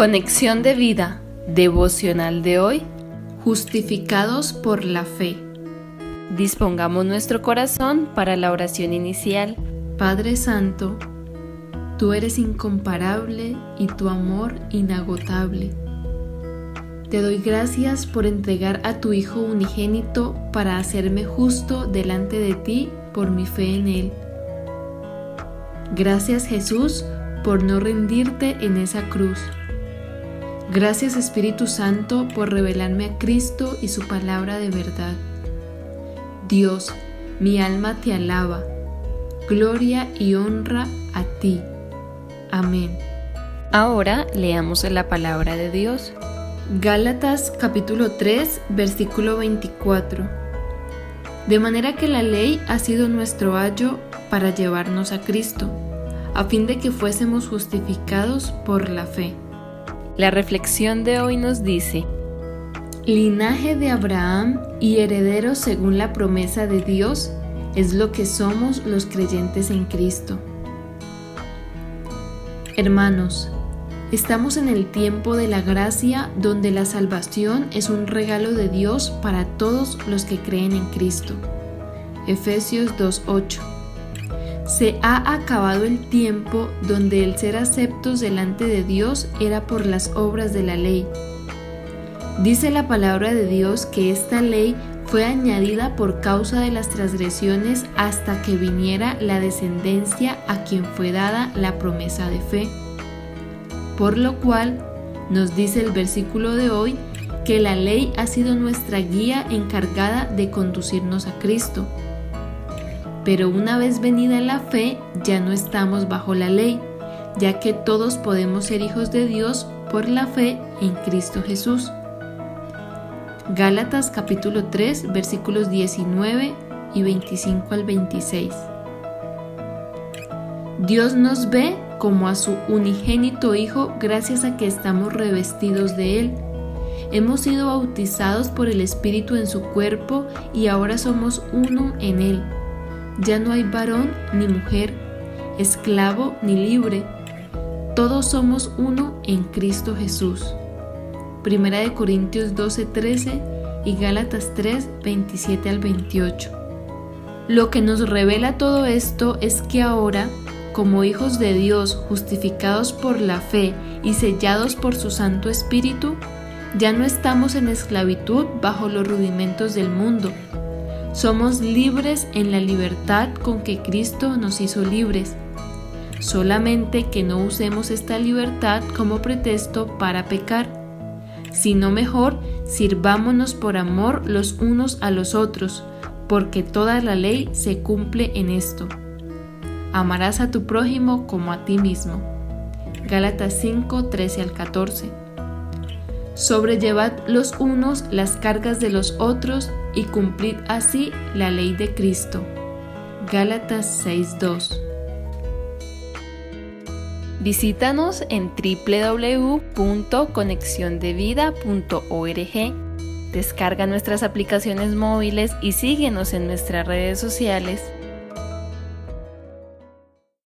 Conexión de vida devocional de hoy. Justificados por la fe. Dispongamos nuestro corazón para la oración inicial. Padre Santo, tú eres incomparable y tu amor inagotable. Te doy gracias por entregar a tu Hijo unigénito para hacerme justo delante de ti por mi fe en Él. Gracias Jesús por no rendirte en esa cruz. Gracias Espíritu Santo por revelarme a Cristo y su palabra de verdad. Dios, mi alma te alaba. Gloria y honra a ti. Amén. Ahora leamos la palabra de Dios. Gálatas capítulo 3 versículo 24. De manera que la ley ha sido nuestro ayo para llevarnos a Cristo, a fin de que fuésemos justificados por la fe. La reflexión de hoy nos dice, Linaje de Abraham y heredero según la promesa de Dios es lo que somos los creyentes en Cristo. Hermanos, estamos en el tiempo de la gracia donde la salvación es un regalo de Dios para todos los que creen en Cristo. Efesios 2.8 se ha acabado el tiempo donde el ser aceptos delante de Dios era por las obras de la ley. Dice la palabra de Dios que esta ley fue añadida por causa de las transgresiones hasta que viniera la descendencia a quien fue dada la promesa de fe. Por lo cual, nos dice el versículo de hoy, que la ley ha sido nuestra guía encargada de conducirnos a Cristo pero una vez venida la fe, ya no estamos bajo la ley, ya que todos podemos ser hijos de Dios por la fe en Cristo Jesús. Gálatas capítulo 3 versículos 19 y 25 al 26. Dios nos ve como a su unigénito Hijo gracias a que estamos revestidos de Él. Hemos sido bautizados por el Espíritu en su cuerpo y ahora somos uno en Él. Ya no hay varón ni mujer, esclavo ni libre. Todos somos uno en Cristo Jesús. Primera de Corintios 12:13 y Gálatas 3, 27 al 28. Lo que nos revela todo esto es que ahora, como hijos de Dios justificados por la fe y sellados por su Santo Espíritu, ya no estamos en esclavitud bajo los rudimentos del mundo, somos libres en la libertad con que Cristo nos hizo libres. Solamente que no usemos esta libertad como pretexto para pecar, sino mejor sirvámonos por amor los unos a los otros, porque toda la ley se cumple en esto. Amarás a tu prójimo como a ti mismo. Gálatas 5, 13 al 14. Sobrellevad los unos las cargas de los otros y cumplid así la ley de Cristo. Gálatas 6:2 Visítanos en www.conexiondevida.org. Descarga nuestras aplicaciones móviles y síguenos en nuestras redes sociales